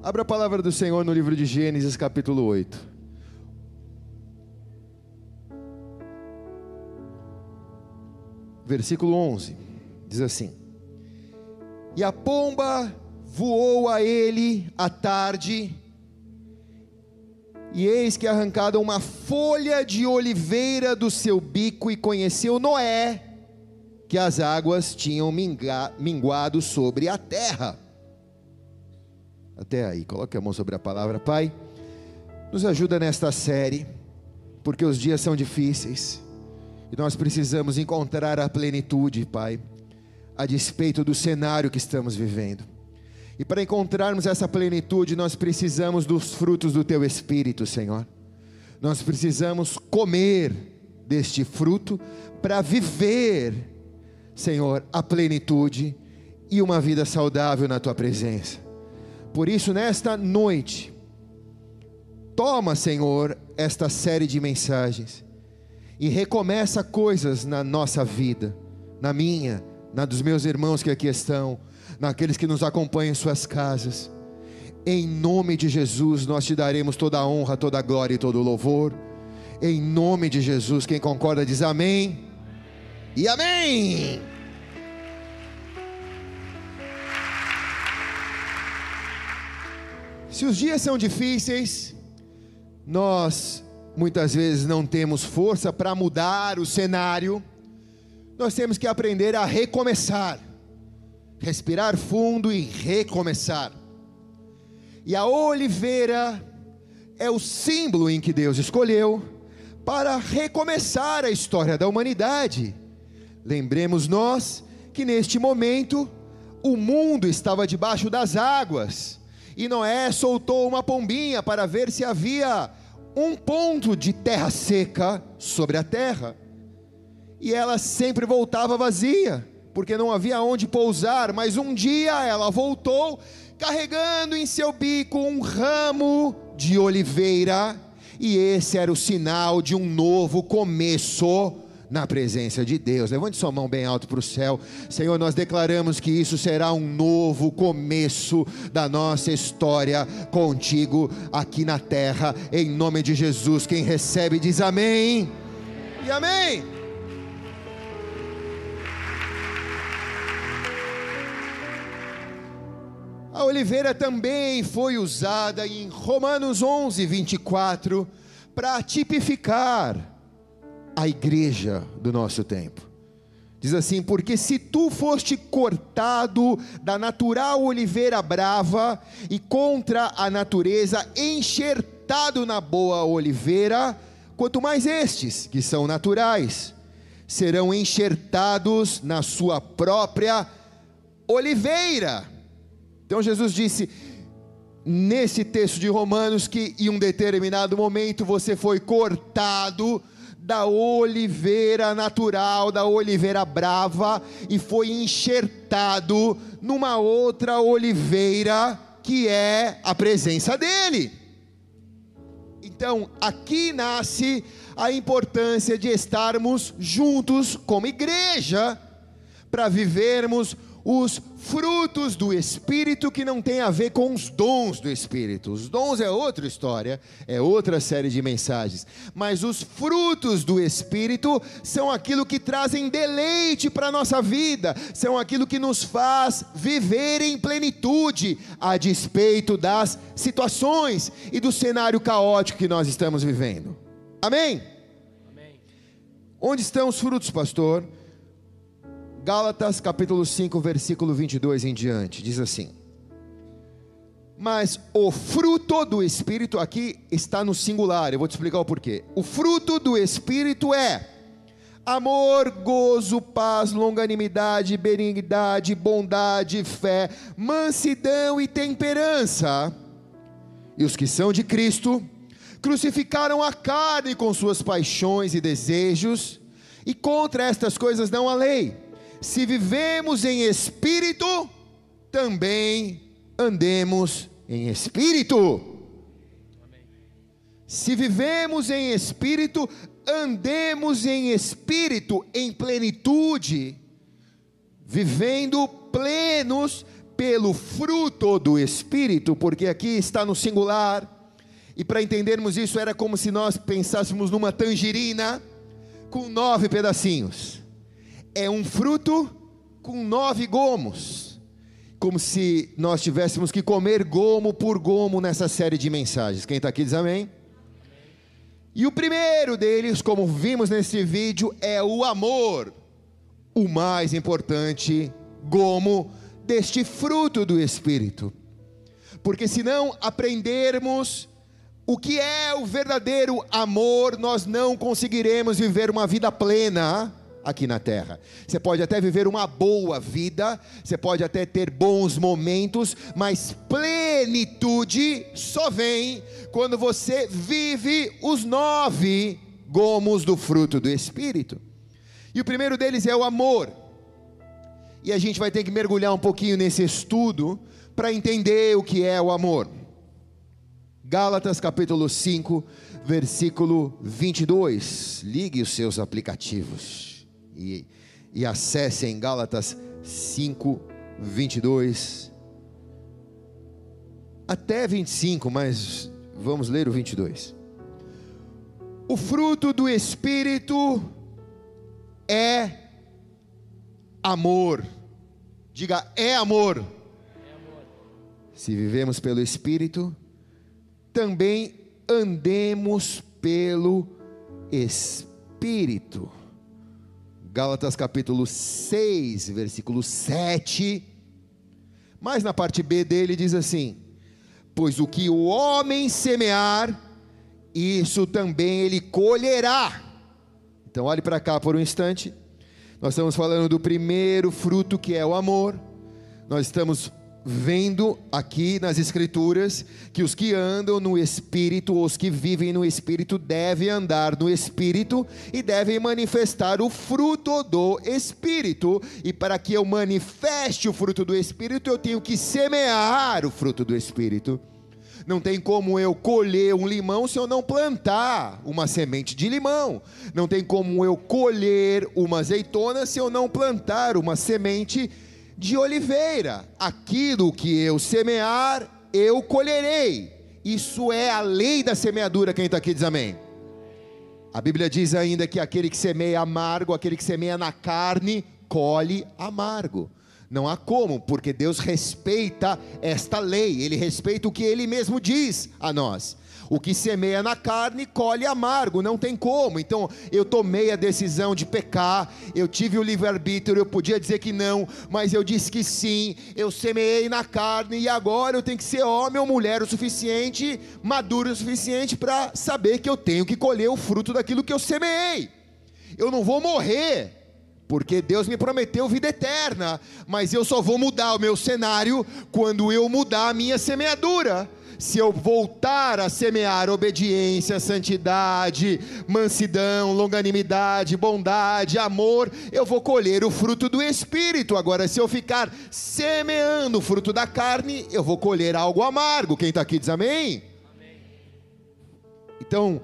Abra a palavra do Senhor no livro de Gênesis, capítulo 8. Versículo 11 diz assim: E a pomba voou a ele à tarde, e eis que arrancada uma folha de oliveira do seu bico, e conheceu Noé que as águas tinham minguado sobre a terra. Até aí, coloque a mão sobre a palavra, Pai. Nos ajuda nesta série, porque os dias são difíceis e nós precisamos encontrar a plenitude, Pai, a despeito do cenário que estamos vivendo. E para encontrarmos essa plenitude, nós precisamos dos frutos do Teu Espírito, Senhor. Nós precisamos comer deste fruto para viver, Senhor, a plenitude e uma vida saudável na Tua presença. Por isso, nesta noite, toma, Senhor, esta série de mensagens e recomeça coisas na nossa vida, na minha, na dos meus irmãos que aqui estão, naqueles que nos acompanham em suas casas. Em nome de Jesus, nós te daremos toda a honra, toda a glória e todo o louvor. Em nome de Jesus, quem concorda diz amém. E amém. Se os dias são difíceis, nós muitas vezes não temos força para mudar o cenário, nós temos que aprender a recomeçar respirar fundo e recomeçar. E a oliveira é o símbolo em que Deus escolheu para recomeçar a história da humanidade. Lembremos nós que neste momento o mundo estava debaixo das águas e Noé soltou uma pombinha para ver se havia um ponto de terra seca sobre a terra. E ela sempre voltava vazia porque não havia onde pousar, mas um dia ela voltou carregando em seu bico um ramo de oliveira, e esse era o sinal de um novo começo na presença de Deus. Levante sua mão bem alto para o céu. Senhor, nós declaramos que isso será um novo começo da nossa história contigo aqui na terra, em nome de Jesus. Quem recebe diz amém. E amém. A oliveira também foi usada em Romanos 11, 24, para tipificar a igreja do nosso tempo. Diz assim: Porque se tu foste cortado da natural oliveira brava e contra a natureza enxertado na boa oliveira, quanto mais estes, que são naturais, serão enxertados na sua própria oliveira então Jesus disse nesse texto de Romanos que em um determinado momento você foi cortado da oliveira natural, da oliveira brava e foi enxertado numa outra oliveira que é a presença dele. Então, aqui nasce a importância de estarmos juntos como igreja para vivermos os frutos do Espírito que não tem a ver com os dons do Espírito. Os dons é outra história, é outra série de mensagens. Mas os frutos do Espírito são aquilo que trazem deleite para a nossa vida, são aquilo que nos faz viver em plenitude, a despeito das situações e do cenário caótico que nós estamos vivendo. Amém? Amém. Onde estão os frutos, pastor? Gálatas capítulo 5, versículo 22 em diante, diz assim: Mas o fruto do Espírito aqui está no singular, eu vou te explicar o porquê. O fruto do Espírito é amor, gozo, paz, longanimidade, benignidade, bondade, fé, mansidão e temperança. E os que são de Cristo crucificaram a carne com suas paixões e desejos, e contra estas coisas não há lei se vivemos em espírito, também andemos em espírito. Se vivemos em espírito, andemos em espírito, em plenitude, vivendo plenos pelo fruto do Espírito, porque aqui está no singular, e para entendermos isso, era como se nós pensássemos numa tangerina com nove pedacinhos. É um fruto com nove gomos. Como se nós tivéssemos que comer gomo por gomo nessa série de mensagens. Quem está aqui diz amém? E o primeiro deles, como vimos nesse vídeo, é o amor. O mais importante gomo deste fruto do Espírito. Porque se não aprendermos o que é o verdadeiro amor, nós não conseguiremos viver uma vida plena aqui na terra. Você pode até viver uma boa vida, você pode até ter bons momentos, mas plenitude só vem quando você vive os nove gomos do fruto do Espírito. E o primeiro deles é o amor. E a gente vai ter que mergulhar um pouquinho nesse estudo para entender o que é o amor. Gálatas capítulo 5, versículo 22. Ligue os seus aplicativos e, e acessem Gálatas 5, 22. Até 25, mas vamos ler o 22. O fruto do Espírito é amor. Diga, é amor. É amor. Se vivemos pelo Espírito, também andemos pelo Espírito. Gálatas capítulo 6, versículo 7. Mas na parte B dele diz assim: Pois o que o homem semear, isso também ele colherá. Então olhe para cá por um instante. Nós estamos falando do primeiro fruto que é o amor. Nós estamos vendo aqui nas Escrituras que os que andam no Espírito, os que vivem no Espírito, devem andar no Espírito e devem manifestar o fruto do Espírito. E para que eu manifeste o fruto do Espírito, eu tenho que semear o fruto do Espírito. Não tem como eu colher um limão se eu não plantar uma semente de limão. Não tem como eu colher uma azeitona se eu não plantar uma semente de de oliveira. Aquilo que eu semear, eu colherei. Isso é a lei da semeadura. Quem está aqui diz amém. A Bíblia diz ainda que aquele que semeia amargo, aquele que semeia na carne, colhe amargo. Não há como, porque Deus respeita esta lei, Ele respeita o que Ele mesmo diz a nós. O que semeia na carne colhe amargo, não tem como. Então eu tomei a decisão de pecar, eu tive o livre-arbítrio, eu podia dizer que não, mas eu disse que sim. Eu semeei na carne e agora eu tenho que ser homem ou mulher o suficiente, maduro o suficiente para saber que eu tenho que colher o fruto daquilo que eu semeei. Eu não vou morrer porque Deus me prometeu vida eterna, mas eu só vou mudar o meu cenário quando eu mudar a minha semeadura se eu voltar a semear obediência, santidade, mansidão, longanimidade, bondade, amor, eu vou colher o fruto do Espírito. Agora, se eu ficar semeando o fruto da carne, eu vou colher algo amargo. Quem está aqui diz amém? amém. Então,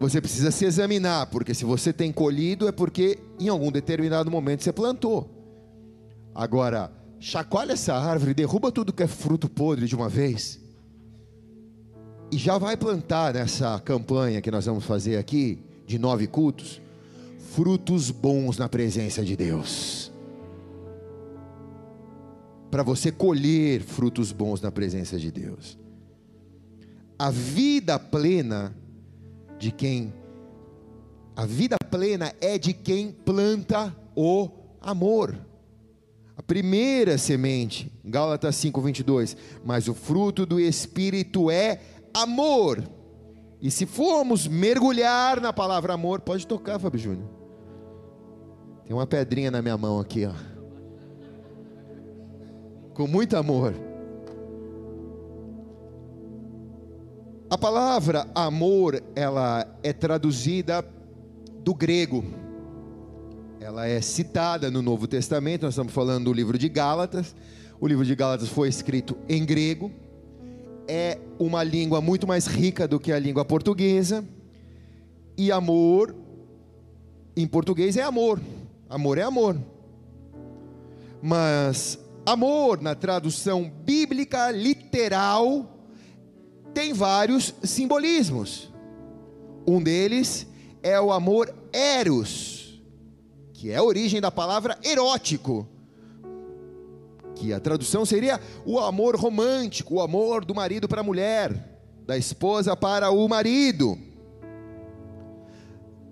você precisa se examinar, porque se você tem colhido é porque em algum determinado momento você plantou. Agora, chacoalha essa árvore, derruba tudo que é fruto podre de uma vez. E já vai plantar nessa campanha que nós vamos fazer aqui, de nove cultos, frutos bons na presença de Deus. Para você colher frutos bons na presença de Deus. A vida plena de quem a vida plena é de quem planta o amor. A primeira semente, Gálatas 5:22, mas o fruto do espírito é amor. E se formos mergulhar na palavra amor, pode tocar, Fábio Júnior. Tem uma pedrinha na minha mão aqui, ó. Com muito amor. A palavra amor, ela é traduzida do grego ela é citada no Novo Testamento, nós estamos falando do livro de Gálatas. O livro de Gálatas foi escrito em grego, é uma língua muito mais rica do que a língua portuguesa, e amor, em português, é amor, amor é amor, mas amor, na tradução bíblica literal, tem vários simbolismos. Um deles é o amor eros, que é a origem da palavra erótico, que a tradução seria o amor romântico, o amor do marido para a mulher, da esposa para o marido.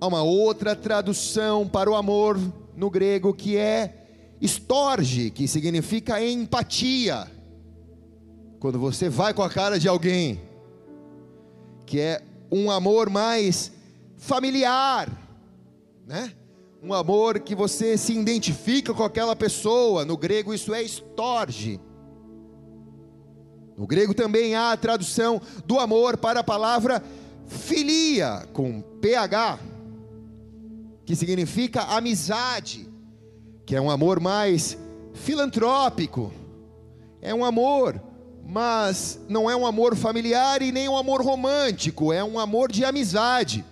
Há uma outra tradução para o amor no grego que é estorge, que significa empatia. Quando você vai com a cara de alguém, que é um amor mais familiar, né? Um amor que você se identifica com aquela pessoa. No grego isso é estorge. No grego também há a tradução do amor para a palavra filia, com PH, que significa amizade, que é um amor mais filantrópico, é um amor, mas não é um amor familiar e nem um amor romântico, é um amor de amizade.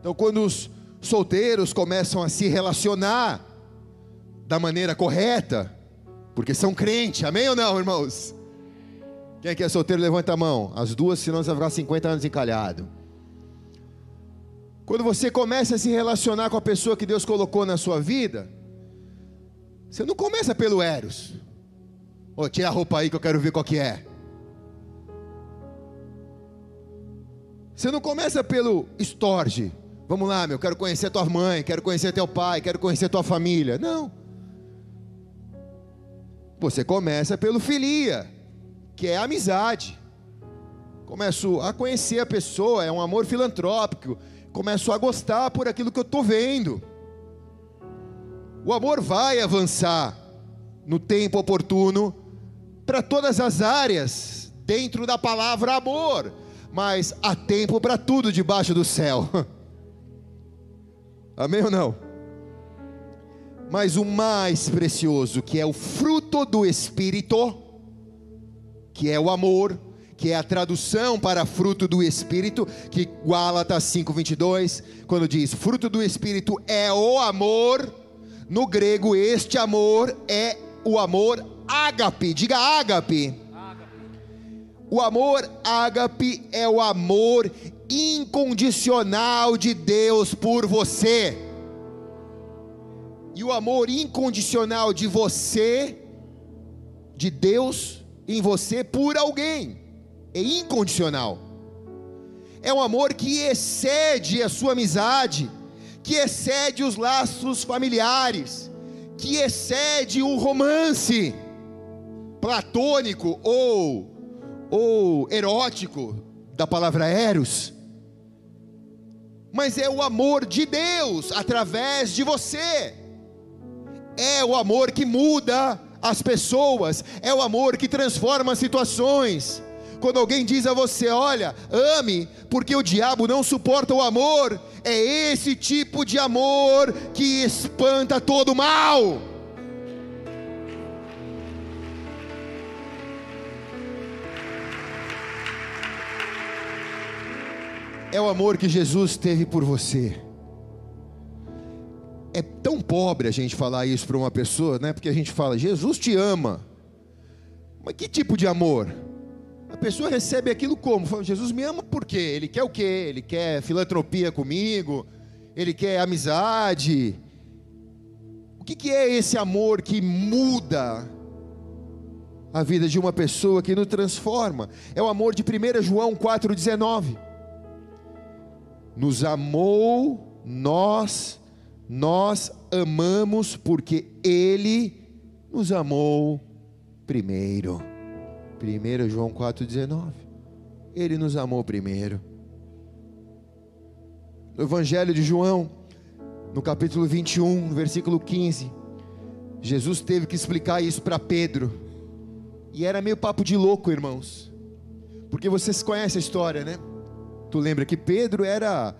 Então, quando os solteiros começam a se relacionar da maneira correta, porque são crentes, amém ou não, irmãos? Quem é que é solteiro, levanta a mão. As duas, senão você vai ficar 50 anos encalhado. Quando você começa a se relacionar com a pessoa que Deus colocou na sua vida, você não começa pelo Eros. Ô, oh, tira a roupa aí que eu quero ver qual que é. Você não começa pelo estorge. Vamos lá, meu, quero conhecer tua mãe, quero conhecer teu pai, quero conhecer tua família. Não. Você começa pelo filia que é a amizade. Começo a conhecer a pessoa, é um amor filantrópico. Começo a gostar por aquilo que eu estou vendo. O amor vai avançar no tempo oportuno para todas as áreas dentro da palavra amor, mas há tempo para tudo debaixo do céu. Amém ou não? Mas o mais precioso, que é o fruto do Espírito, que é o amor, que é a tradução para fruto do Espírito, que Gálatas 5:22, quando diz fruto do Espírito é o amor, no grego este amor é o amor ágape, diga ágape. O amor ágape é o amor incondicional de Deus por você. E o amor incondicional de você, de Deus, em você por alguém, é incondicional. É um amor que excede a sua amizade, que excede os laços familiares, que excede o romance platônico ou ou erótico da palavra eros. Mas é o amor de Deus através de você. É o amor que muda as pessoas, é o amor que transforma situações. Quando alguém diz a você, olha, ame, porque o diabo não suporta o amor, é esse tipo de amor que espanta todo mal. É o amor que Jesus teve por você. É tão pobre a gente falar isso para uma pessoa, né? Porque a gente fala, Jesus te ama. Mas que tipo de amor? A pessoa recebe aquilo como? Fala, Jesus me ama por quê? Ele quer o quê? Ele quer filantropia comigo? Ele quer amizade? O que, que é esse amor que muda a vida de uma pessoa, que nos transforma? É o amor de 1 João 4,19. Nos amou nós nós amamos porque Ele nos amou primeiro. 1 João 4,19. Ele nos amou primeiro. No Evangelho de João, no capítulo 21, versículo 15, Jesus teve que explicar isso para Pedro. E era meio papo de louco, irmãos. Porque vocês conhecem a história, né? Tu lembra que Pedro era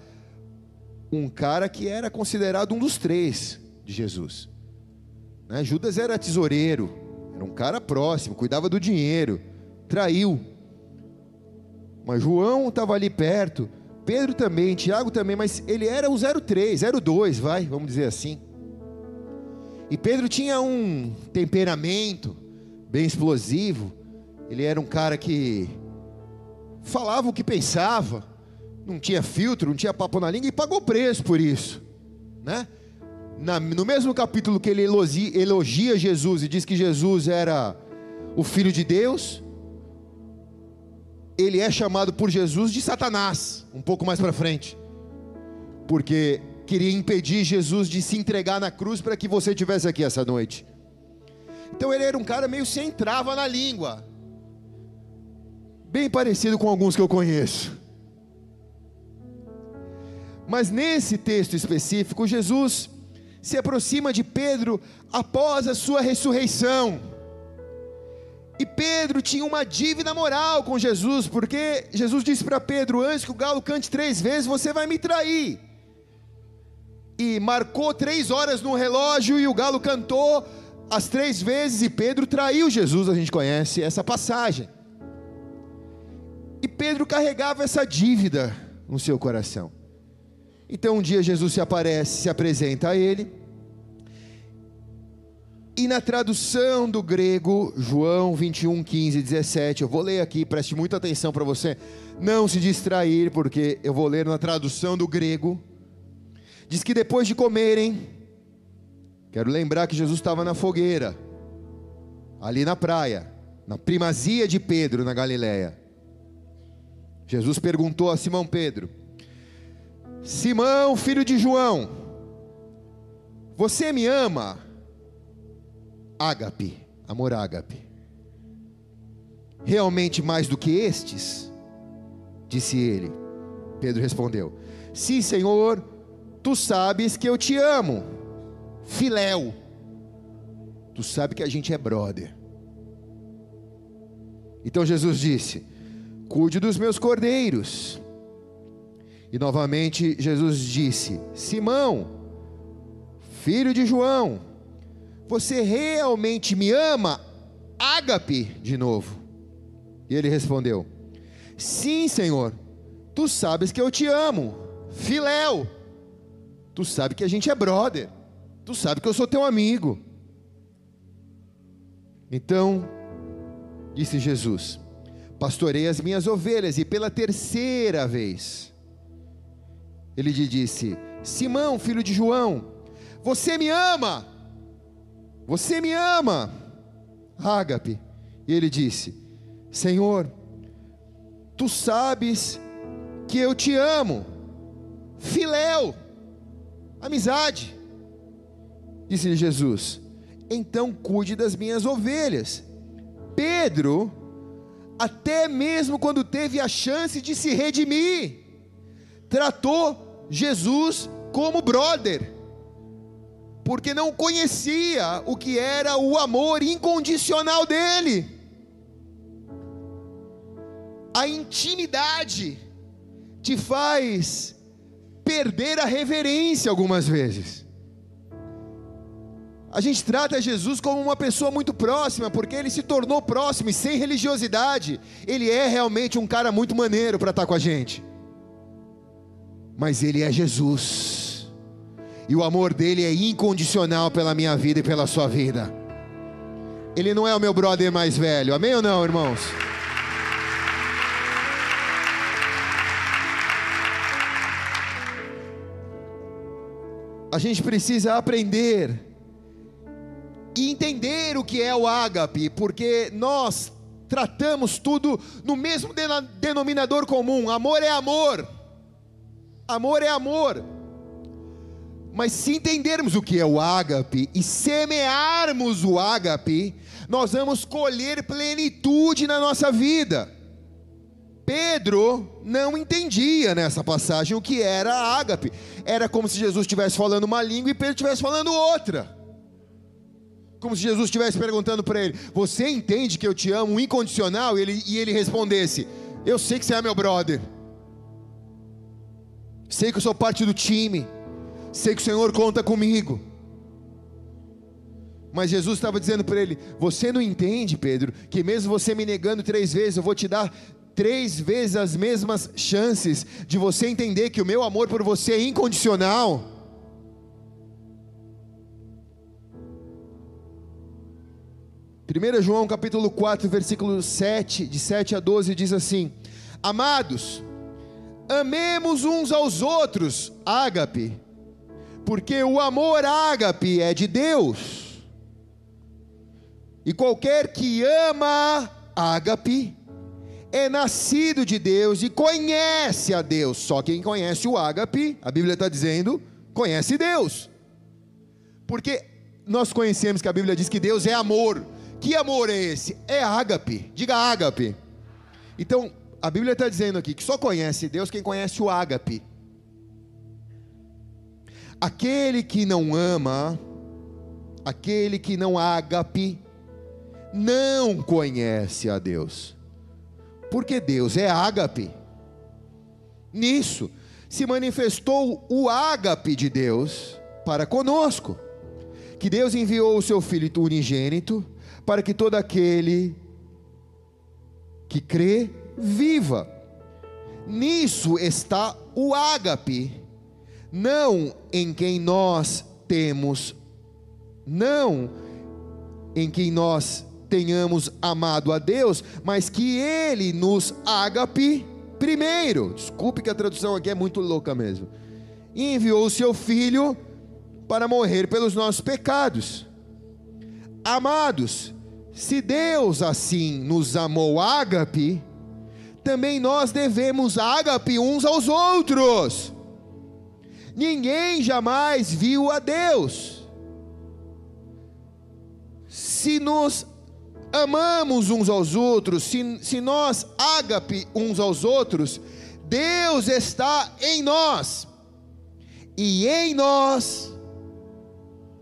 um cara que era considerado um dos três de Jesus. Né? Judas era tesoureiro, era um cara próximo, cuidava do dinheiro, traiu. Mas João estava ali perto, Pedro também, Tiago também, mas ele era o 03, 02, vai, vamos dizer assim. E Pedro tinha um temperamento bem explosivo. Ele era um cara que falava o que pensava, não tinha filtro, não tinha papo na língua e pagou preço por isso, né? Na, no mesmo capítulo que ele elogia, elogia Jesus e diz que Jesus era o filho de Deus, ele é chamado por Jesus de Satanás, um pouco mais para frente, porque queria impedir Jesus de se entregar na cruz para que você tivesse aqui essa noite. Então ele era um cara meio sem trava na língua, bem parecido com alguns que eu conheço. Mas nesse texto específico, Jesus se aproxima de Pedro após a sua ressurreição. E Pedro tinha uma dívida moral com Jesus, porque Jesus disse para Pedro: Antes que o galo cante três vezes, você vai me trair. E marcou três horas no relógio, e o galo cantou as três vezes, e Pedro traiu Jesus. A gente conhece essa passagem. E Pedro carregava essa dívida no seu coração. Então um dia Jesus se aparece, se apresenta a ele. E na tradução do grego, João 21, 15 e 17, eu vou ler aqui, preste muita atenção para você não se distrair, porque eu vou ler na tradução do grego. Diz que depois de comerem, quero lembrar que Jesus estava na fogueira, ali na praia, na primazia de Pedro, na Galileia. Jesus perguntou a Simão Pedro: Simão, filho de João, você me ama? Ágape, amor ágape. Realmente mais do que estes? Disse ele. Pedro respondeu: Sim, Senhor, tu sabes que eu te amo. Filéu. Tu sabe que a gente é brother. Então Jesus disse: Cuide dos meus cordeiros. E novamente Jesus disse: Simão, filho de João, você realmente me ama? Ágape, de novo. E ele respondeu: Sim, Senhor, tu sabes que eu te amo. Filéu, tu sabe que a gente é brother. Tu sabe que eu sou teu amigo. Então, disse Jesus: Pastorei as minhas ovelhas, e pela terceira vez, ele lhe disse: Simão, filho de João, você me ama? Você me ama? Ágape. E ele disse: Senhor, tu sabes que eu te amo. Filéu, amizade. Disse-lhe Jesus: Então cuide das minhas ovelhas. Pedro, até mesmo quando teve a chance de se redimir, tratou Jesus como brother, porque não conhecia o que era o amor incondicional dele, a intimidade te faz perder a reverência algumas vezes. A gente trata Jesus como uma pessoa muito próxima, porque ele se tornou próximo e sem religiosidade, ele é realmente um cara muito maneiro para estar com a gente mas Ele é Jesus, e o amor dele é incondicional pela minha vida e pela sua vida. Ele não é o meu brother mais velho, amém ou não, irmãos? A gente precisa aprender e entender o que é o ágape, porque nós tratamos tudo no mesmo denominador comum: amor é amor. Amor é amor. Mas se entendermos o que é o ágape e semearmos o ágape, nós vamos colher plenitude na nossa vida. Pedro não entendia nessa passagem o que era ágape. Era como se Jesus estivesse falando uma língua e Pedro estivesse falando outra. Como se Jesus estivesse perguntando para ele: Você entende que eu te amo incondicional? E ele, e ele respondesse: Eu sei que você é meu brother sei que eu sou parte do time, sei que o Senhor conta comigo. Mas Jesus estava dizendo para ele: Você não entende, Pedro, que mesmo você me negando três vezes, eu vou te dar três vezes as mesmas chances de você entender que o meu amor por você é incondicional. 1 João capítulo 4, versículo 7, de 7 a 12, diz assim: Amados, amemos uns aos outros, ágape, porque o amor ágape é de Deus. E qualquer que ama ágape é nascido de Deus e conhece a Deus. Só quem conhece o ágape, a Bíblia está dizendo, conhece Deus. Porque nós conhecemos que a Bíblia diz que Deus é amor. Que amor é esse? É ágape. Diga ágape. Então, a Bíblia está dizendo aqui que só conhece Deus quem conhece o ágape. Aquele que não ama, aquele que não ágape, não conhece a Deus. Porque Deus é ágape. Nisso se manifestou o ágape de Deus para conosco. Que Deus enviou o seu filho unigênito para que todo aquele que crê viva. Nisso está o ágape, não em quem nós temos, não em quem nós tenhamos amado a Deus, mas que Ele nos ágape primeiro. Desculpe que a tradução aqui é muito louca mesmo. E enviou o seu Filho para morrer pelos nossos pecados. Amados, se Deus assim nos amou ágape, também nós devemos ágape uns aos outros. Ninguém jamais viu a Deus. Se nos amamos uns aos outros, se, se nós ágape uns aos outros, Deus está em nós, e em nós,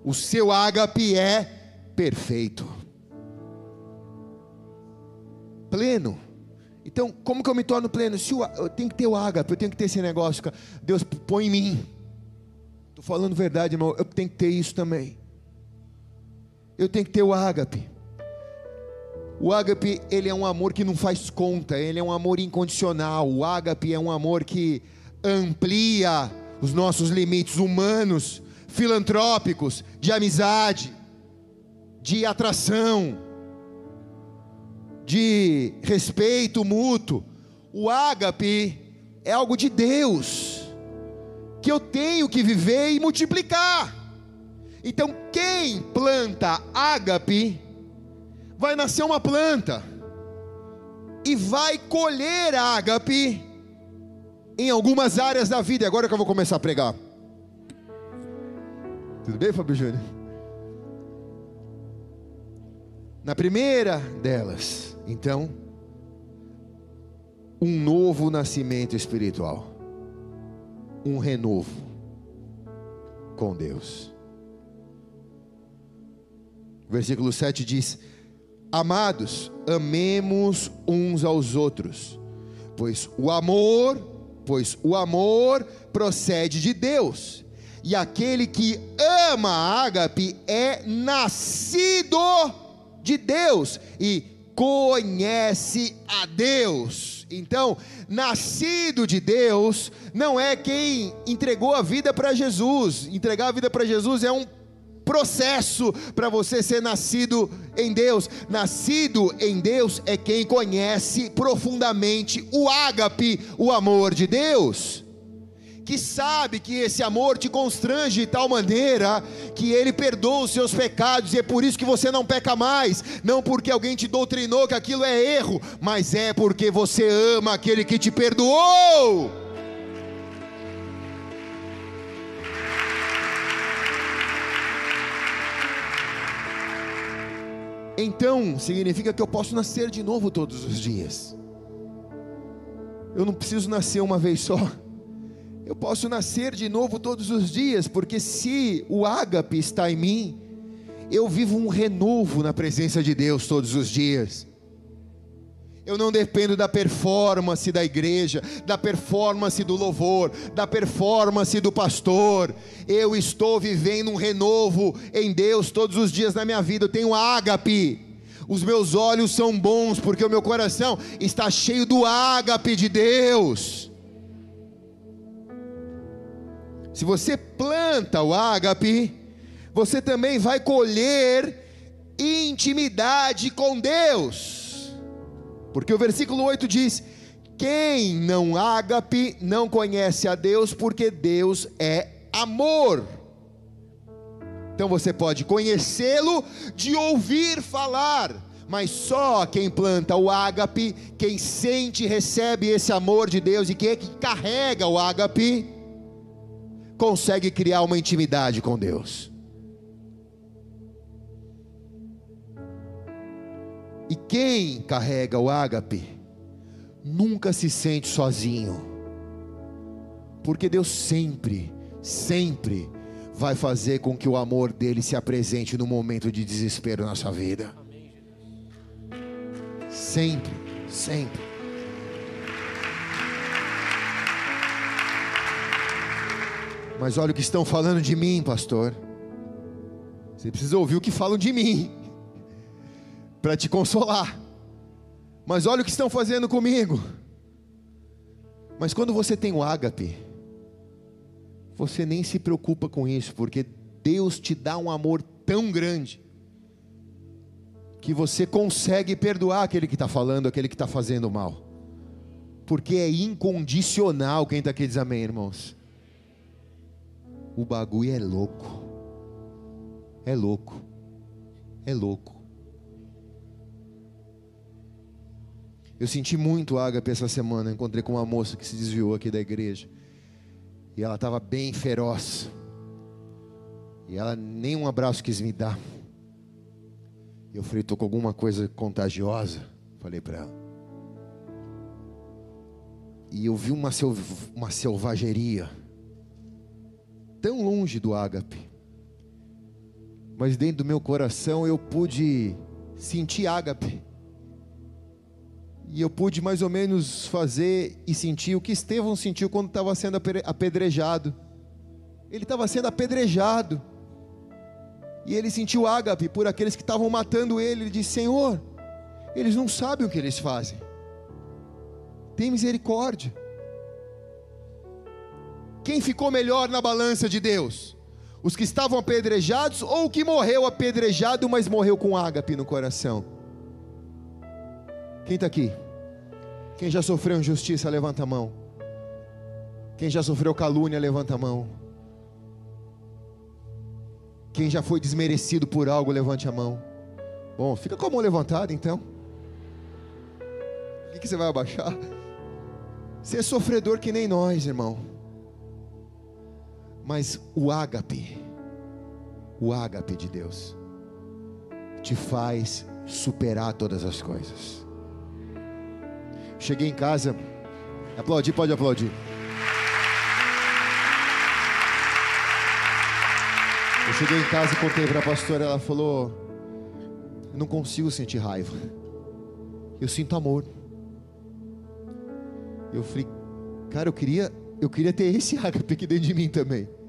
o seu ágape é perfeito, pleno. Então, como que eu me torno pleno? Se o, eu tenho que ter o ágape, eu tenho que ter esse negócio, Deus põe em mim. Estou falando verdade, irmão, eu tenho que ter isso também. Eu tenho que ter o ágape. O ágape, ele é um amor que não faz conta, ele é um amor incondicional. O ágape é um amor que amplia os nossos limites humanos, filantrópicos, de amizade, de atração, de respeito mútuo. O ágape é algo de Deus, que eu tenho que viver e multiplicar. Então, quem planta ágape, vai nascer uma planta e vai colher ágape em algumas áreas da vida. Agora que eu vou começar a pregar. Tudo bem, Fábio Júnior? Na primeira delas, então, um novo nascimento espiritual, um renovo com Deus. Versículo 7 diz: Amados, amemos uns aos outros, pois o amor, pois o amor procede de Deus. E aquele que ama a ágape é nascido de Deus e conhece a Deus. Então, nascido de Deus não é quem entregou a vida para Jesus. Entregar a vida para Jesus é um processo para você ser nascido em Deus. Nascido em Deus é quem conhece profundamente o ágape, o amor de Deus. Que sabe que esse amor te constrange de tal maneira que ele perdoa os seus pecados, e é por isso que você não peca mais, não porque alguém te doutrinou que aquilo é erro, mas é porque você ama aquele que te perdoou. Então, significa que eu posso nascer de novo todos os dias. Eu não preciso nascer uma vez só. Eu posso nascer de novo todos os dias, porque se o ágape está em mim, eu vivo um renovo na presença de Deus todos os dias. Eu não dependo da performance da igreja, da performance do louvor, da performance do pastor. Eu estou vivendo um renovo em Deus todos os dias da minha vida. Eu tenho ágape. Os meus olhos são bons porque o meu coração está cheio do ágape de Deus. Se você planta o ágape, você também vai colher intimidade com Deus. Porque o versículo 8 diz: Quem não ágape não conhece a Deus, porque Deus é amor. Então você pode conhecê-lo de ouvir falar, mas só quem planta o ágape, quem sente e recebe esse amor de Deus e quem é que carrega o ágape, consegue criar uma intimidade com Deus. E quem carrega o ágape nunca se sente sozinho, porque Deus sempre, sempre vai fazer com que o amor dele se apresente no momento de desespero na sua vida. Sempre, sempre. Mas olha o que estão falando de mim, pastor. Você precisa ouvir o que falam de mim, para te consolar. Mas olha o que estão fazendo comigo. Mas quando você tem o ágape, você nem se preocupa com isso, porque Deus te dá um amor tão grande que você consegue perdoar aquele que está falando, aquele que está fazendo mal, porque é incondicional. Quem está aqui diz amém, irmãos? O bagulho é louco, é louco, é louco. Eu senti muito ágape essa semana. Encontrei com uma moça que se desviou aqui da igreja. E ela estava bem feroz. E ela nem um abraço quis me dar. E eu falei, estou com alguma coisa contagiosa. Falei para ela. E eu vi uma, selv uma selvageria. Tão longe do ágape. Mas dentro do meu coração eu pude sentir ágape. E eu pude mais ou menos fazer e sentir o que Estevão sentiu quando estava sendo apedrejado. Ele estava sendo apedrejado. E ele sentiu ágape por aqueles que estavam matando ele. Ele disse: Senhor, eles não sabem o que eles fazem. Tem misericórdia. Quem ficou melhor na balança de Deus? Os que estavam apedrejados ou o que morreu apedrejado, mas morreu com ágape no coração? Quem está aqui? Quem já sofreu injustiça, levanta a mão. Quem já sofreu calúnia, levanta a mão. Quem já foi desmerecido por algo, levante a mão. Bom, fica com a mão levantada então. O que, que você vai abaixar? Você é sofredor que nem nós, irmão. Mas o ágape, o ágape de Deus, te faz superar todas as coisas. Cheguei em casa, aplaudir, pode aplaudir. Eu cheguei em casa e contei para a pastora, ela falou: não consigo sentir raiva, eu sinto amor. Eu falei, cara, eu queria, eu queria ter esse ágape aqui dentro de mim também.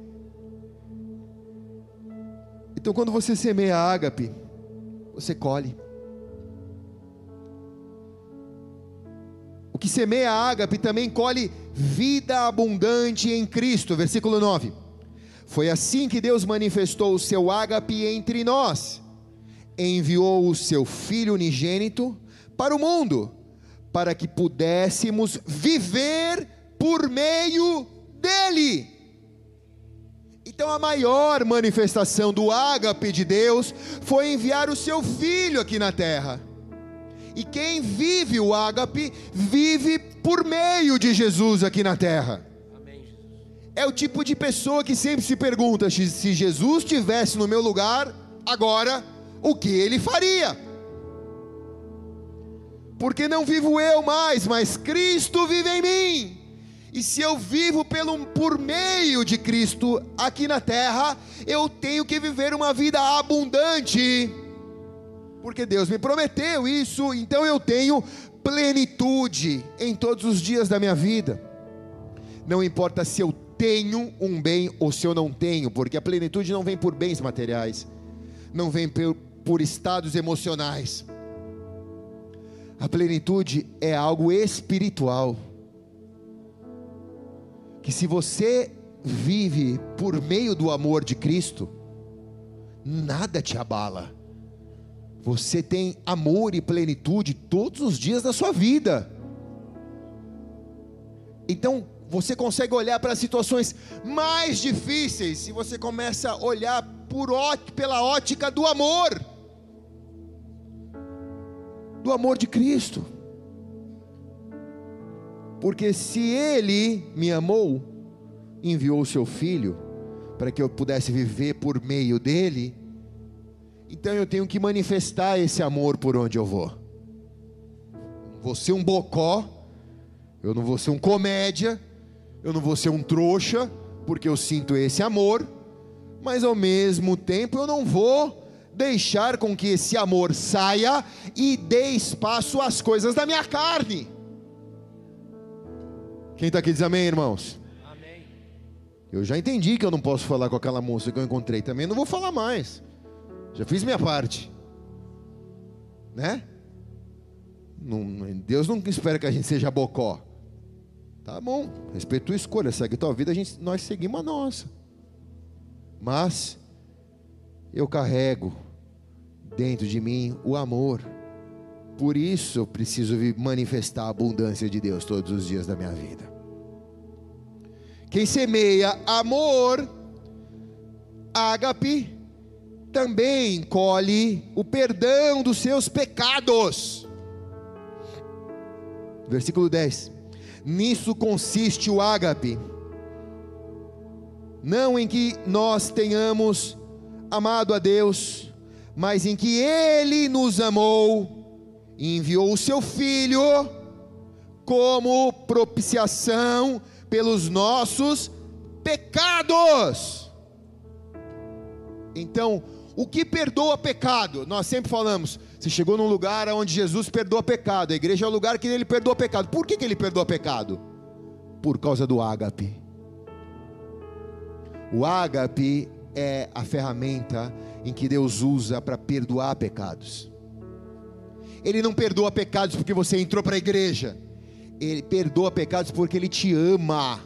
Então, quando você semeia ágape, você colhe. que semeia ágape também colhe vida abundante em Cristo. Versículo 9. Foi assim que Deus manifestou o seu ágape entre nós. Enviou o seu Filho unigênito para o mundo, para que pudéssemos viver por meio dele. Então a maior manifestação do ágape de Deus foi enviar o seu filho aqui na terra. E quem vive o ágape, vive por meio de Jesus aqui na terra. É o tipo de pessoa que sempre se pergunta: se Jesus estivesse no meu lugar, agora, o que ele faria? Porque não vivo eu mais, mas Cristo vive em mim. E se eu vivo pelo, por meio de Cristo aqui na terra, eu tenho que viver uma vida abundante porque Deus me prometeu isso, então eu tenho plenitude em todos os dias da minha vida. Não importa se eu tenho um bem ou se eu não tenho, porque a plenitude não vem por bens materiais, não vem por, por estados emocionais. A plenitude é algo espiritual. Que se você vive por meio do amor de Cristo, nada te abala você tem amor e plenitude todos os dias da sua vida. Então, você consegue olhar para situações mais difíceis se você começa a olhar por pela ótica do amor do amor de Cristo. Porque se Ele me amou, enviou o seu Filho, para que eu pudesse viver por meio dele, então eu tenho que manifestar esse amor por onde eu vou. Vou ser um bocó, eu não vou ser um comédia, eu não vou ser um trouxa, porque eu sinto esse amor, mas ao mesmo tempo eu não vou deixar com que esse amor saia e dê espaço às coisas da minha carne. Quem está aqui diz amém, irmãos? Amém. Eu já entendi que eu não posso falar com aquela moça que eu encontrei também, não vou falar mais. Já fiz minha parte, né? Não, Deus não espera que a gente seja bocó. Tá bom, respeito tua escolha, segue tua vida, a gente, nós seguimos a nossa. Mas eu carrego dentro de mim o amor. Por isso eu preciso manifestar a abundância de Deus todos os dias da minha vida. Quem semeia amor, ágape, também colhe o perdão dos seus pecados. Versículo 10. Nisso consiste o ágape, não em que nós tenhamos amado a Deus, mas em que Ele nos amou e enviou o Seu Filho como propiciação pelos nossos pecados. Então, o que perdoa pecado? Nós sempre falamos, você chegou num lugar onde Jesus perdoa pecado, a igreja é o lugar que ele perdoa pecado. Por que, que ele perdoa pecado? Por causa do ágape. O ágape é a ferramenta em que Deus usa para perdoar pecados. Ele não perdoa pecados porque você entrou para a igreja. Ele perdoa pecados porque Ele te ama.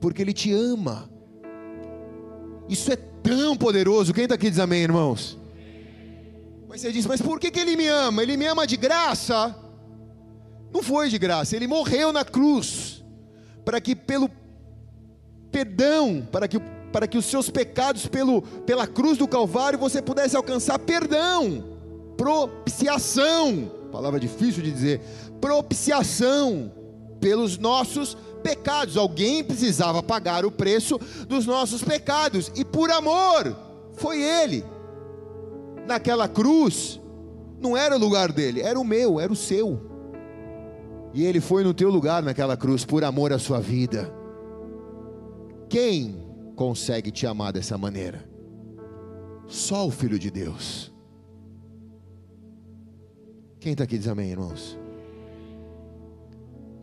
Porque Ele te ama. Isso é tão poderoso. Quem está aqui diz amém, irmãos? Mas você diz, mas por que, que Ele me ama? Ele me ama de graça? Não foi de graça. Ele morreu na cruz para que pelo perdão, para que para que os seus pecados pelo, pela cruz do Calvário você pudesse alcançar perdão, propiciação, palavra difícil de dizer, propiciação pelos nossos pecados. Alguém precisava pagar o preço dos nossos pecados, e por amor, foi Ele. Naquela cruz, não era o lugar dele, era o meu, era o seu. E Ele foi no teu lugar naquela cruz, por amor à sua vida. Quem consegue te amar dessa maneira. Só o Filho de Deus. Quem está aqui diz amém, irmãos?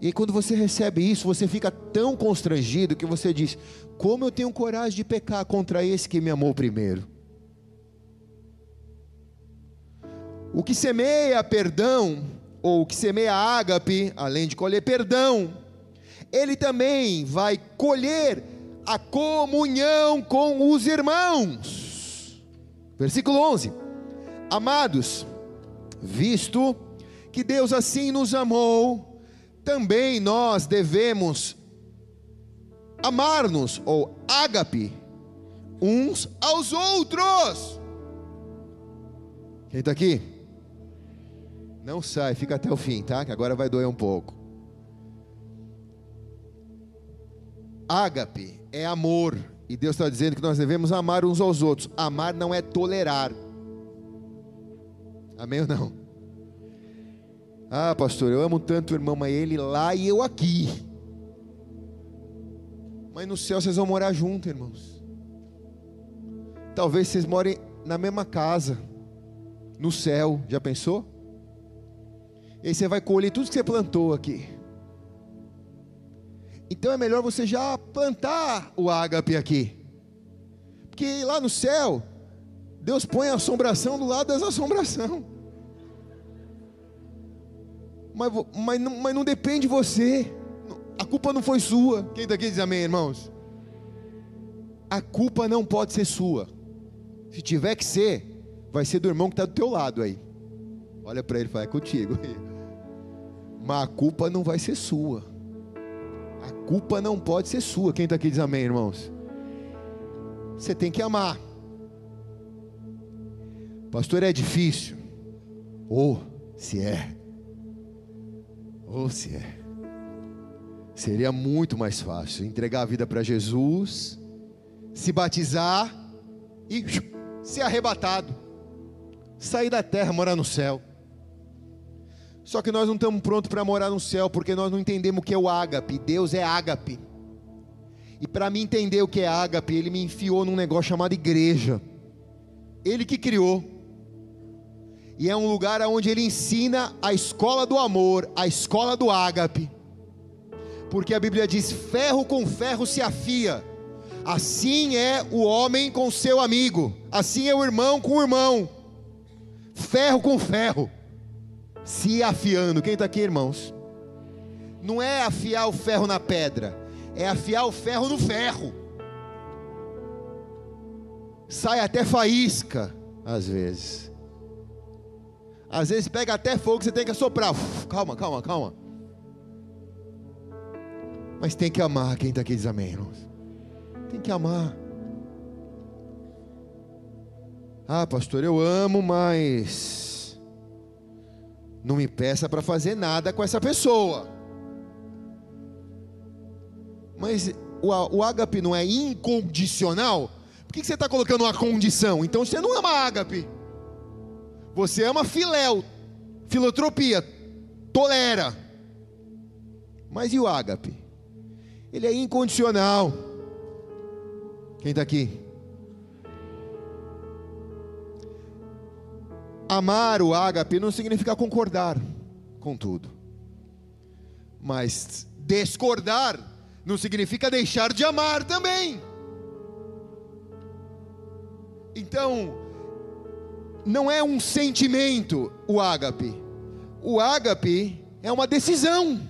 E quando você recebe isso, você fica tão constrangido que você diz: Como eu tenho coragem de pecar contra esse que me amou primeiro? O que semeia perdão, ou o que semeia ágape, além de colher perdão, ele também vai colher a comunhão com os irmãos. Versículo 11: Amados, visto que Deus assim nos amou, também nós devemos amar-nos, ou ágape, uns aos outros. Quem está aqui? Não sai, fica até o fim, tá? Que agora vai doer um pouco. Ágape é amor. E Deus está dizendo que nós devemos amar uns aos outros. Amar não é tolerar. Amém ou não? Ah, pastor, eu amo tanto o irmão, mas ele lá e eu aqui. Mas no céu vocês vão morar juntos, irmãos. Talvez vocês morem na mesma casa, no céu. Já pensou? E aí você vai colher tudo que você plantou aqui. Então é melhor você já plantar o ágape aqui. Porque lá no céu, Deus põe a assombração do lado das assombração. Mas, mas, mas não depende de você. A culpa não foi sua. Quem está aqui diz amém, irmãos? A culpa não pode ser sua. Se tiver que ser, vai ser do irmão que está do teu lado aí. Olha para ele e fala: é contigo. Mas a culpa não vai ser sua. A culpa não pode ser sua. Quem está aqui diz amém, irmãos? Você tem que amar. Pastor, é difícil. Ou oh, se é. Ou se é. Seria muito mais fácil entregar a vida para Jesus, se batizar e ser arrebatado, sair da terra, morar no céu. Só que nós não estamos prontos para morar no céu, porque nós não entendemos o que é o ágape. Deus é ágape. E para mim entender o que é ágape, ele me enfiou num negócio chamado igreja. Ele que criou. E é um lugar onde ele ensina a escola do amor, a escola do ágape. Porque a Bíblia diz: ferro com ferro se afia. Assim é o homem com seu amigo, assim é o irmão com o irmão. Ferro com ferro, se afiando. Quem está aqui, irmãos? Não é afiar o ferro na pedra, é afiar o ferro no ferro. Sai até faísca, às vezes. Às vezes pega até fogo, você tem que assoprar. Uf, calma, calma, calma. Mas tem que amar quem está aqui diz amém, irmãos. Tem que amar. Ah, pastor, eu amo, mas não me peça para fazer nada com essa pessoa. Mas o, o ágape não é incondicional? Por que, que você está colocando uma condição? Então você não ama ágape. Você ama filéu, filotropia, tolera. Mas e o ágape? Ele é incondicional. Quem está aqui? Amar o ágape não significa concordar com tudo. Mas discordar não significa deixar de amar também. Então, não é um sentimento o ágape. O ágape é uma decisão.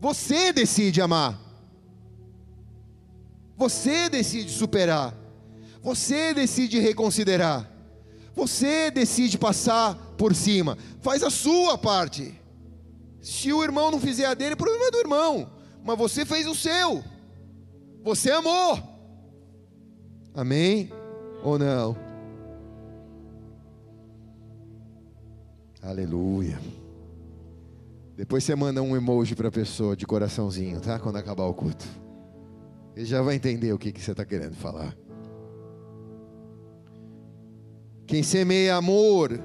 Você decide amar. Você decide superar. Você decide reconsiderar. Você decide passar por cima. Faz a sua parte. Se o irmão não fizer a dele, o problema é do irmão. Mas você fez o seu. Você amou. Amém? Ou não? Aleluia. Depois você manda um emoji para a pessoa de coraçãozinho, tá? Quando acabar o culto. Ele já vai entender o que, que você está querendo falar. Quem semeia amor,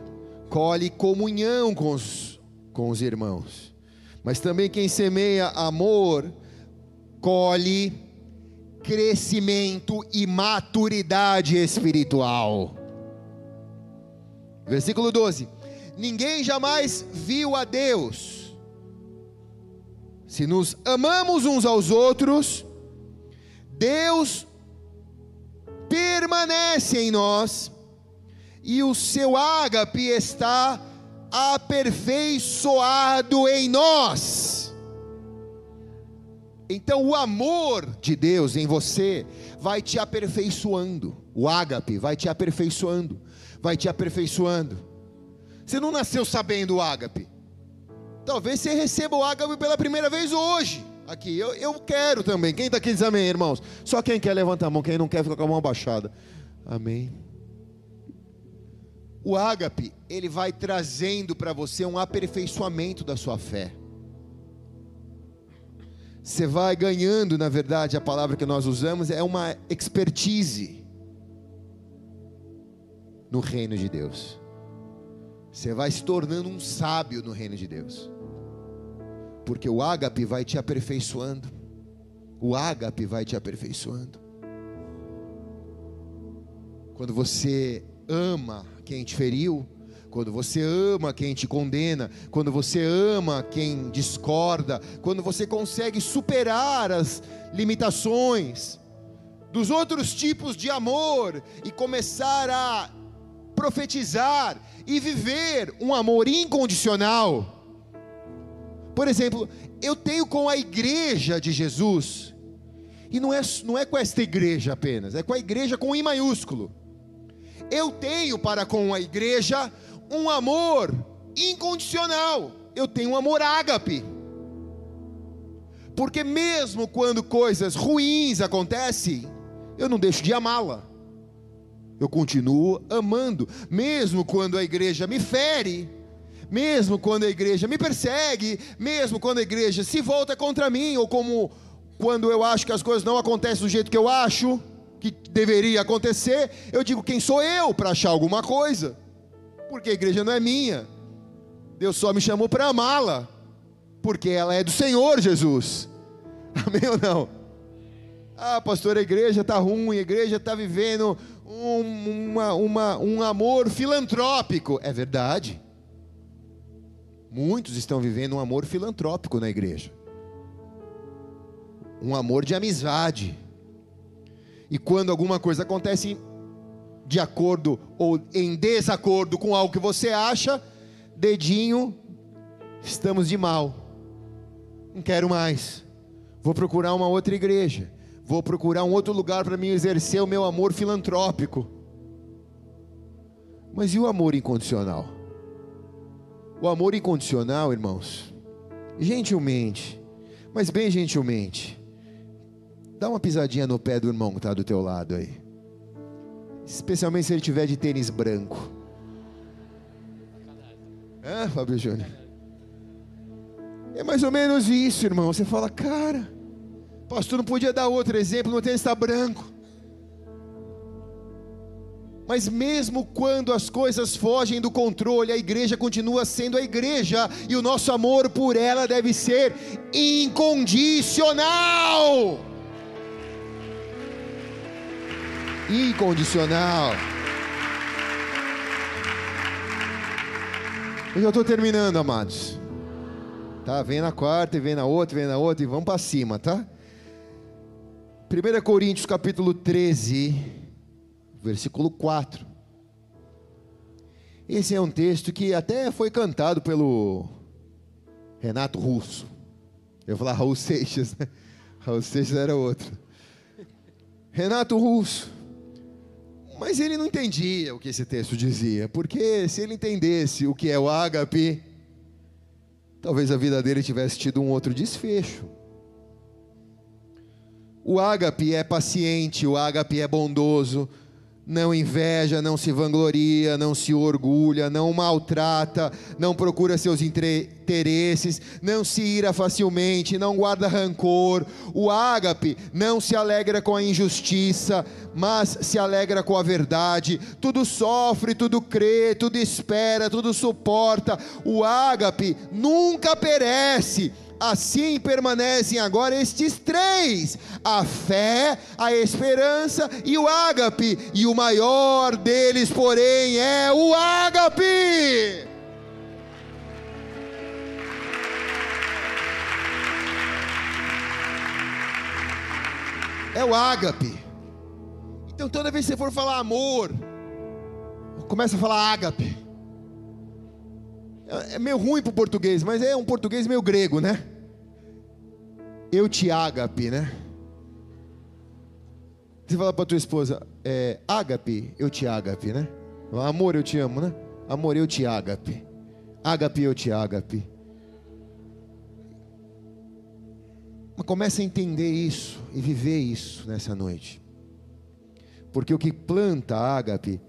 colhe comunhão com os, com os irmãos. Mas também quem semeia amor, colhe crescimento e maturidade espiritual. Versículo 12: Ninguém jamais viu a Deus. Se nos amamos uns aos outros, Deus permanece em nós e o seu ágape está aperfeiçoado em nós. Então o amor de Deus em você vai te aperfeiçoando. O ágape vai te aperfeiçoando, vai te aperfeiçoando. Você não nasceu sabendo o ágape. Talvez você receba o ágape pela primeira vez hoje aqui. Eu, eu quero também. Quem está aqui diz amém, irmãos? Só quem quer levanta a mão, quem não quer fica com a mão abaixada. Amém. O ágape, ele vai trazendo para você um aperfeiçoamento da sua fé. Você vai ganhando, na verdade, a palavra que nós usamos é uma expertise no reino de Deus. Você vai se tornando um sábio no reino de Deus porque o ágape vai te aperfeiçoando. O ágape vai te aperfeiçoando. Quando você ama quem te feriu, quando você ama quem te condena, quando você ama quem discorda, quando você consegue superar as limitações dos outros tipos de amor e começar a profetizar e viver um amor incondicional por exemplo, eu tenho com a igreja de Jesus, e não é, não é com esta igreja apenas, é com a igreja com I maiúsculo. Eu tenho para com a igreja um amor incondicional. Eu tenho um amor ágape. Porque mesmo quando coisas ruins acontecem, eu não deixo de amá-la. Eu continuo amando, mesmo quando a igreja me fere, mesmo quando a igreja me persegue, mesmo quando a igreja se volta contra mim, ou como quando eu acho que as coisas não acontecem do jeito que eu acho que deveria acontecer, eu digo: quem sou eu para achar alguma coisa? Porque a igreja não é minha, Deus só me chamou para amá-la, porque ela é do Senhor Jesus. Amém ou não? Ah, pastor, a igreja está ruim, a igreja está vivendo um, uma, uma, um amor filantrópico. É verdade. Muitos estão vivendo um amor filantrópico na igreja. Um amor de amizade. E quando alguma coisa acontece de acordo ou em desacordo com algo que você acha, dedinho, estamos de mal. Não quero mais. Vou procurar uma outra igreja. Vou procurar um outro lugar para me exercer o meu amor filantrópico. Mas e o amor incondicional? O amor incondicional, irmãos, gentilmente, mas bem gentilmente, dá uma pisadinha no pé do irmão que está do teu lado aí. Especialmente se ele tiver de tênis branco. Hã, Fábio Júnior? É mais ou menos isso, irmão. Você fala, cara, pastor não podia dar outro exemplo, não tênis está branco. Mas mesmo quando as coisas fogem do controle, a igreja continua sendo a igreja e o nosso amor por ela deve ser incondicional. Incondicional. Eu já estou terminando, amados. Tá? Vem na quarta, vem na outra, vem na outra e vamos para cima, tá? 1 Coríntios capítulo 13 versículo 4. Esse é um texto que até foi cantado pelo Renato Russo. Eu vou falar Raul Seixas, né? Raul Seixas era outro. Renato Russo. Mas ele não entendia o que esse texto dizia, porque se ele entendesse o que é o ágape, talvez a vida dele tivesse tido um outro desfecho. O ágape é paciente, o ágape é bondoso, não inveja, não se vangloria, não se orgulha, não maltrata, não procura seus interesses, não se ira facilmente, não guarda rancor. O ágape não se alegra com a injustiça, mas se alegra com a verdade. Tudo sofre, tudo crê, tudo espera, tudo suporta. O ágape nunca perece Assim permanecem agora estes três: a fé, a esperança e o ágape. E o maior deles, porém, é o ágape. É o ágape. Então toda vez que você for falar amor, começa a falar ágape. É, meio ruim para o português, mas é um português meio grego, né? Eu te ágape, né? Você fala para tua esposa, é, ágape, eu te ágape, né? Amor, eu te amo, né? Amor, eu te ágape. Ágape, eu te ágape. Mas comece a entender isso e viver isso nessa noite. Porque o que planta ágape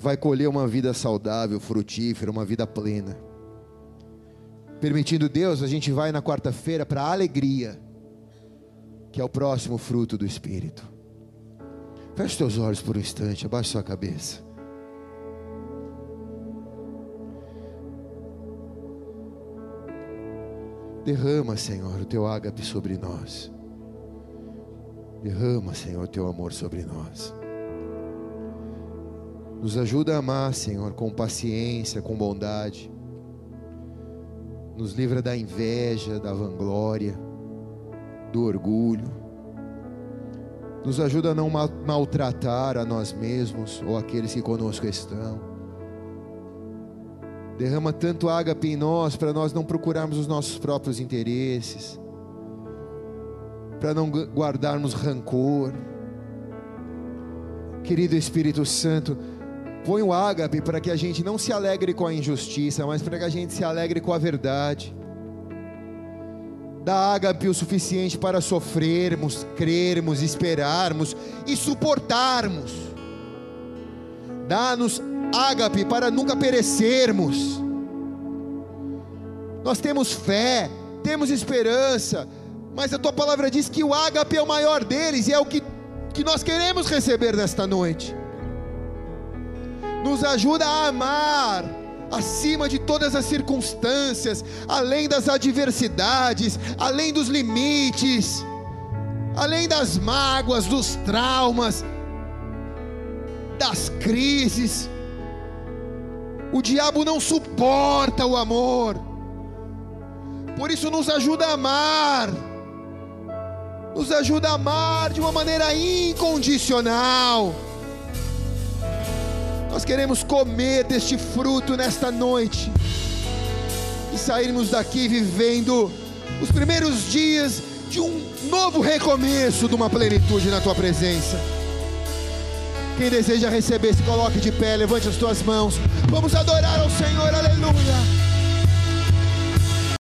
vai colher uma vida saudável, frutífera, uma vida plena. Permitindo Deus, a gente vai na quarta-feira para a alegria, que é o próximo fruto do Espírito. Feche teus olhos por um instante, abaixe sua cabeça. Derrama, Senhor, o teu ágape sobre nós. Derrama, Senhor, o teu amor sobre nós. Nos ajuda a amar, Senhor, com paciência, com bondade nos livra da inveja, da vanglória, do orgulho. Nos ajuda a não maltratar a nós mesmos ou aqueles que conosco estão. Derrama tanto ágape em nós para nós não procurarmos os nossos próprios interesses, para não guardarmos rancor. Querido Espírito Santo, Põe o ágape para que a gente não se alegre com a injustiça, mas para que a gente se alegre com a verdade. Dá ágape o suficiente para sofrermos, crermos, esperarmos e suportarmos. Dá-nos ágape para nunca perecermos. Nós temos fé, temos esperança, mas a tua palavra diz que o ágape é o maior deles e é o que, que nós queremos receber nesta noite nos ajuda a amar acima de todas as circunstâncias, além das adversidades, além dos limites, além das mágoas, dos traumas, das crises. O diabo não suporta o amor, por isso nos ajuda a amar, nos ajuda a amar de uma maneira incondicional nós queremos comer deste fruto nesta noite e sairmos daqui vivendo os primeiros dias de um novo recomeço, de uma plenitude na tua presença. Quem deseja receber, se coloque de pé, levante as tuas mãos. Vamos adorar ao Senhor, aleluia.